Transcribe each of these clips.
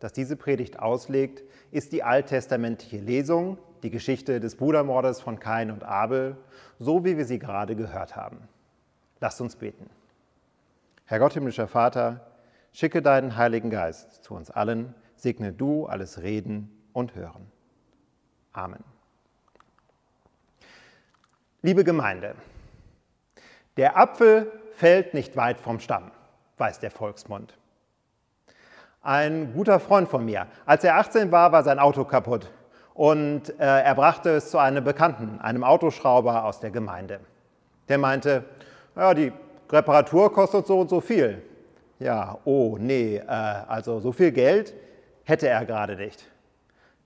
das diese Predigt auslegt, ist die alttestamentliche Lesung, die Geschichte des Brudermordes von Kain und Abel, so wie wir sie gerade gehört haben. Lasst uns beten. Herr Gott, himmlischer Vater, schicke deinen Heiligen Geist zu uns allen, segne du alles Reden und Hören. Amen. Liebe Gemeinde, der Apfel fällt nicht weit vom Stamm, weiß der Volksmund. Ein guter Freund von mir, als er 18 war, war sein Auto kaputt und äh, er brachte es zu einem Bekannten, einem Autoschrauber aus der Gemeinde. Der meinte, ja, die Reparatur kostet so und so viel. Ja, oh nee, äh, also so viel Geld hätte er gerade nicht.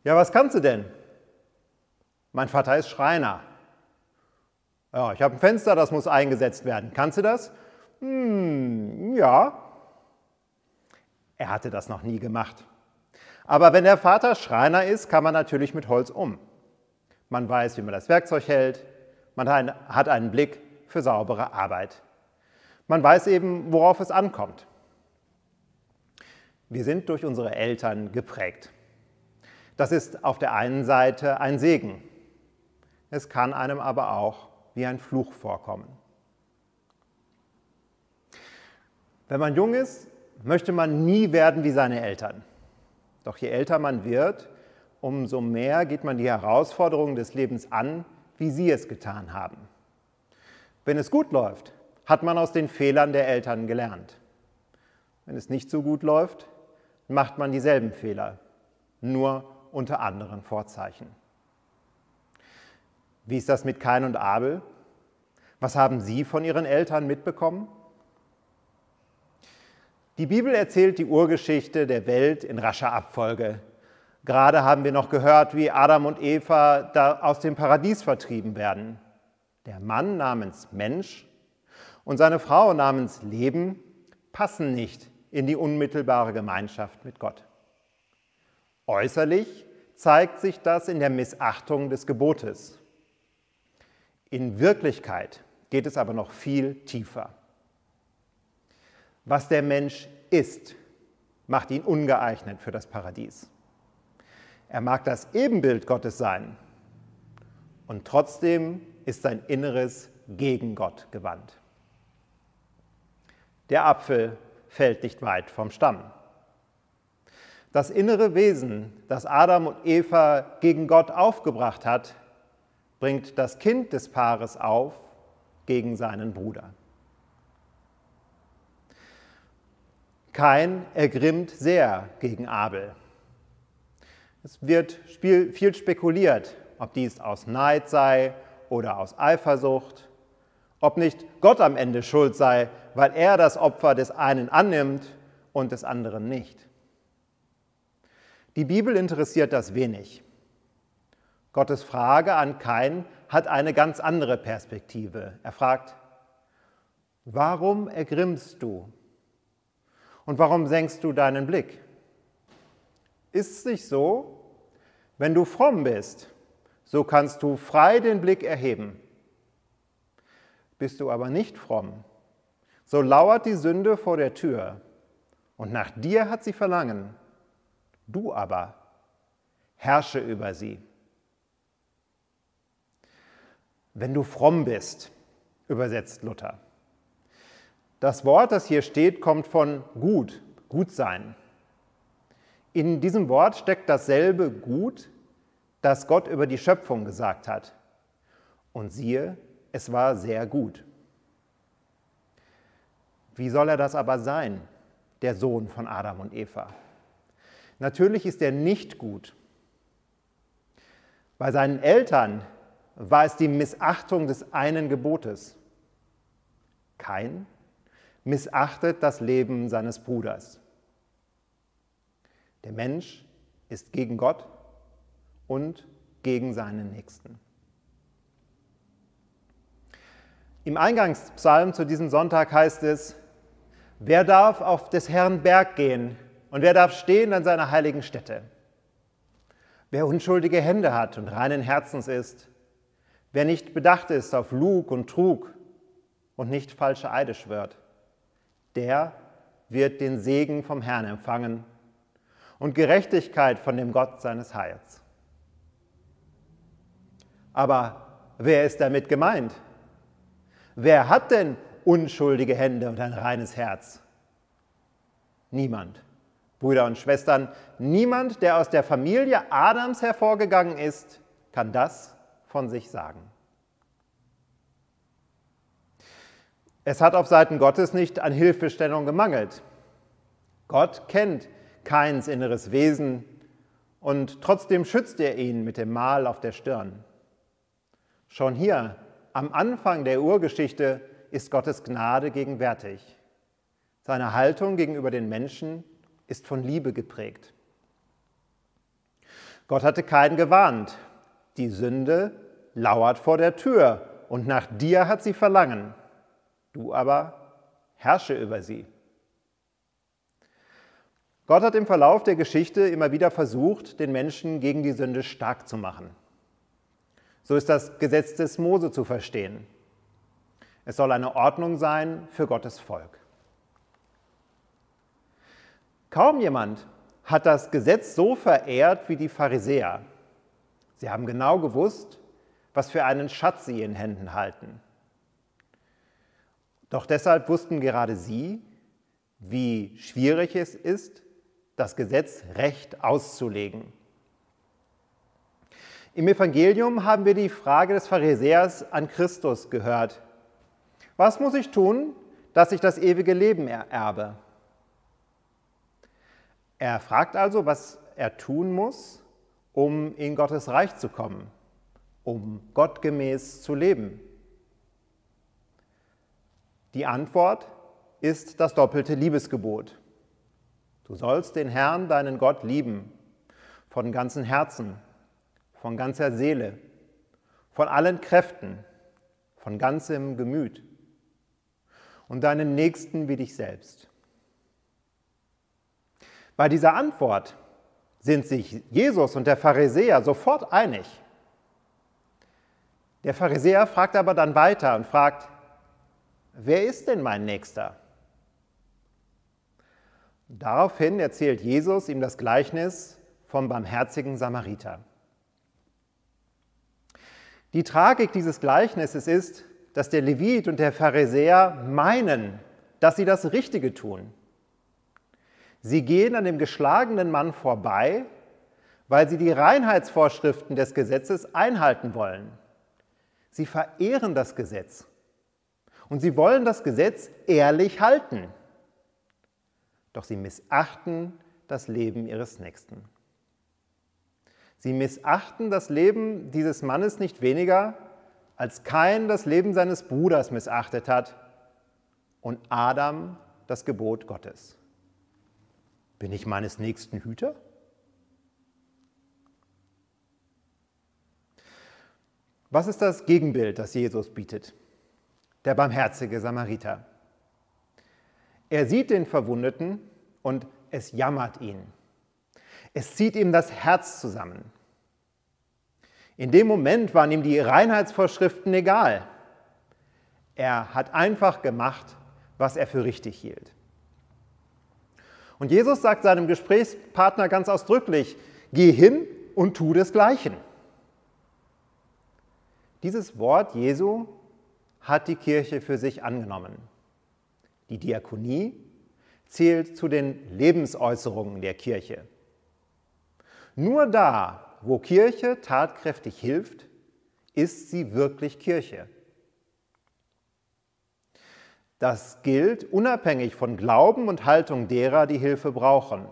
Ja, was kannst du denn? Mein Vater ist Schreiner. Ja, ich habe ein Fenster, das muss eingesetzt werden. Kannst du das? Hm, ja. Er hatte das noch nie gemacht. Aber wenn der Vater Schreiner ist, kann man natürlich mit Holz um. Man weiß, wie man das Werkzeug hält, man hat einen Blick für saubere Arbeit. Man weiß eben, worauf es ankommt. Wir sind durch unsere Eltern geprägt. Das ist auf der einen Seite ein Segen. Es kann einem aber auch wie ein Fluch vorkommen. Wenn man jung ist, möchte man nie werden wie seine Eltern. Doch je älter man wird, umso mehr geht man die Herausforderungen des Lebens an, wie sie es getan haben. Wenn es gut läuft, hat man aus den Fehlern der Eltern gelernt. Wenn es nicht so gut läuft, macht man dieselben Fehler, nur unter anderen Vorzeichen. Wie ist das mit Kain und Abel? Was haben Sie von Ihren Eltern mitbekommen? Die Bibel erzählt die Urgeschichte der Welt in rascher Abfolge. Gerade haben wir noch gehört, wie Adam und Eva da aus dem Paradies vertrieben werden. Der Mann namens Mensch und seine Frau namens Leben passen nicht in die unmittelbare Gemeinschaft mit Gott. Äußerlich zeigt sich das in der Missachtung des Gebotes. In Wirklichkeit geht es aber noch viel tiefer. Was der Mensch ist, macht ihn ungeeignet für das Paradies. Er mag das Ebenbild Gottes sein und trotzdem ist sein Inneres gegen Gott gewandt. Der Apfel fällt nicht weit vom Stamm. Das innere Wesen, das Adam und Eva gegen Gott aufgebracht hat, bringt das Kind des Paares auf gegen seinen Bruder. Kain ergrimmt sehr gegen Abel. Es wird viel spekuliert, ob dies aus Neid sei oder aus Eifersucht, ob nicht Gott am Ende schuld sei, weil er das Opfer des einen annimmt und des anderen nicht. Die Bibel interessiert das wenig. Gottes Frage an Kain hat eine ganz andere Perspektive. Er fragt, warum ergrimmst du? Und warum senkst du deinen Blick? Ist es nicht so, wenn du fromm bist, so kannst du frei den Blick erheben. Bist du aber nicht fromm, so lauert die Sünde vor der Tür und nach dir hat sie Verlangen. Du aber herrsche über sie. Wenn du fromm bist, übersetzt Luther. Das Wort, das hier steht, kommt von gut, gut sein. In diesem Wort steckt dasselbe Gut, das Gott über die Schöpfung gesagt hat. Und siehe, es war sehr gut. Wie soll er das aber sein, der Sohn von Adam und Eva? Natürlich ist er nicht gut. Bei seinen Eltern war es die Missachtung des einen Gebotes. Kein missachtet das Leben seines Bruders. Der Mensch ist gegen Gott und gegen seinen Nächsten. Im Eingangspsalm zu diesem Sonntag heißt es, wer darf auf des Herrn Berg gehen und wer darf stehen an seiner heiligen Stätte? Wer unschuldige Hände hat und reinen Herzens ist, wer nicht bedacht ist auf Lug und Trug und nicht falsche Eide schwört, der wird den Segen vom Herrn empfangen und Gerechtigkeit von dem Gott seines Heils. Aber wer ist damit gemeint? Wer hat denn unschuldige Hände und ein reines Herz? Niemand. Brüder und Schwestern, niemand, der aus der Familie Adams hervorgegangen ist, kann das von sich sagen. Es hat auf Seiten Gottes nicht an Hilfestellung gemangelt. Gott kennt Keins inneres Wesen und trotzdem schützt er ihn mit dem Mal auf der Stirn. Schon hier am Anfang der Urgeschichte ist Gottes Gnade gegenwärtig. Seine Haltung gegenüber den Menschen ist von Liebe geprägt. Gott hatte keinen gewarnt. Die Sünde lauert vor der Tür und nach dir hat sie Verlangen. Du aber herrsche über sie. Gott hat im Verlauf der Geschichte immer wieder versucht, den Menschen gegen die Sünde stark zu machen. So ist das Gesetz des Mose zu verstehen. Es soll eine Ordnung sein für Gottes Volk. Kaum jemand hat das Gesetz so verehrt wie die Pharisäer. Sie haben genau gewusst, was für einen Schatz sie in Händen halten. Doch deshalb wussten gerade sie, wie schwierig es ist, das Gesetz recht auszulegen. Im Evangelium haben wir die Frage des Pharisäers an Christus gehört. Was muss ich tun, dass ich das ewige Leben ererbe? Er fragt also, was er tun muss, um in Gottes Reich zu kommen, um gottgemäß zu leben. Die Antwort ist das doppelte Liebesgebot. Du sollst den Herrn, deinen Gott, lieben, von ganzem Herzen, von ganzer Seele, von allen Kräften, von ganzem Gemüt und deinen Nächsten wie dich selbst. Bei dieser Antwort sind sich Jesus und der Pharisäer sofort einig. Der Pharisäer fragt aber dann weiter und fragt, wer ist denn mein Nächster? Daraufhin erzählt Jesus ihm das Gleichnis vom barmherzigen Samariter. Die Tragik dieses Gleichnisses ist, dass der Levit und der Pharisäer meinen, dass sie das Richtige tun. Sie gehen an dem geschlagenen Mann vorbei, weil sie die Reinheitsvorschriften des Gesetzes einhalten wollen. Sie verehren das Gesetz und sie wollen das Gesetz ehrlich halten. Doch sie missachten das Leben ihres Nächsten. Sie missachten das Leben dieses Mannes nicht weniger, als Kain das Leben seines Bruders missachtet hat und Adam das Gebot Gottes. Bin ich meines nächsten Hüter? Was ist das Gegenbild, das Jesus bietet? Der barmherzige Samariter. Er sieht den Verwundeten und es jammert ihn. Es zieht ihm das Herz zusammen. In dem Moment waren ihm die Reinheitsvorschriften egal. Er hat einfach gemacht, was er für richtig hielt. Und Jesus sagt seinem Gesprächspartner ganz ausdrücklich, geh hin und tu desgleichen. Dieses Wort Jesu hat die Kirche für sich angenommen. Die Diakonie zählt zu den Lebensäußerungen der Kirche. Nur da, wo Kirche tatkräftig hilft, ist sie wirklich Kirche. Das gilt unabhängig von Glauben und Haltung derer, die Hilfe brauchen.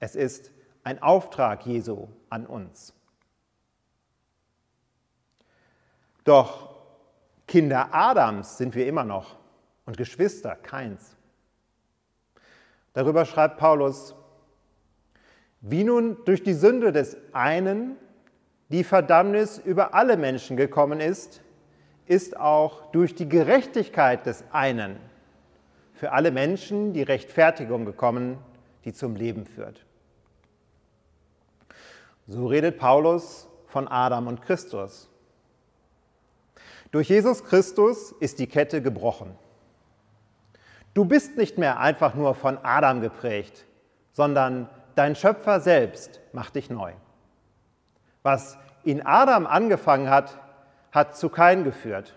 Es ist ein Auftrag Jesu an uns. Doch Kinder Adams sind wir immer noch und Geschwister keins. Darüber schreibt Paulus, wie nun durch die Sünde des einen die Verdammnis über alle Menschen gekommen ist, ist auch durch die Gerechtigkeit des einen für alle Menschen die Rechtfertigung gekommen, die zum Leben führt. So redet Paulus von Adam und Christus. Durch Jesus Christus ist die Kette gebrochen. Du bist nicht mehr einfach nur von Adam geprägt, sondern dein Schöpfer selbst macht dich neu. Was in Adam angefangen hat, hat zu Kain geführt.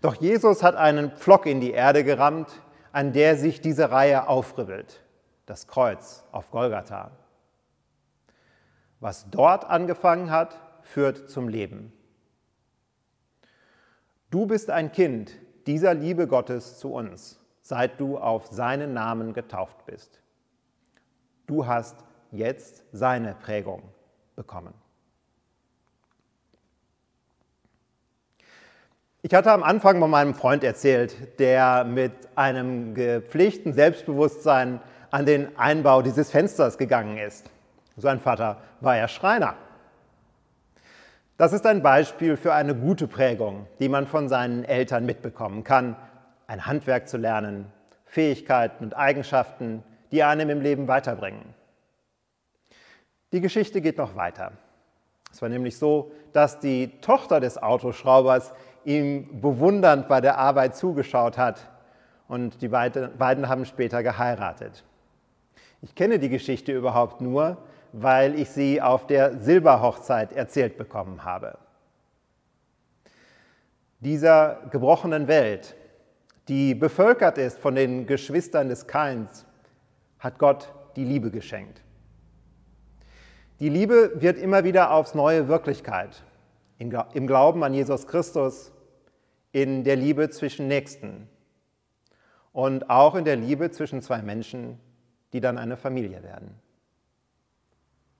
Doch Jesus hat einen Pflock in die Erde gerammt, an der sich diese Reihe aufribbelt, das Kreuz auf Golgatha. Was dort angefangen hat, führt zum Leben. Du bist ein Kind dieser Liebe Gottes zu uns, seit du auf seinen Namen getauft bist. Du hast jetzt seine Prägung bekommen. Ich hatte am Anfang von meinem Freund erzählt, der mit einem gepflegten Selbstbewusstsein an den Einbau dieses Fensters gegangen ist. Sein Vater war ja Schreiner. Das ist ein Beispiel für eine gute Prägung, die man von seinen Eltern mitbekommen kann, ein Handwerk zu lernen, Fähigkeiten und Eigenschaften, die einem im Leben weiterbringen. Die Geschichte geht noch weiter. Es war nämlich so, dass die Tochter des Autoschraubers ihm bewundernd bei der Arbeit zugeschaut hat und die beiden haben später geheiratet. Ich kenne die Geschichte überhaupt nur, weil ich sie auf der Silberhochzeit erzählt bekommen habe. Dieser gebrochenen Welt, die bevölkert ist von den Geschwistern des Kains, hat Gott die Liebe geschenkt. Die Liebe wird immer wieder aufs neue Wirklichkeit im Glauben an Jesus Christus, in der Liebe zwischen Nächsten und auch in der Liebe zwischen zwei Menschen, die dann eine Familie werden.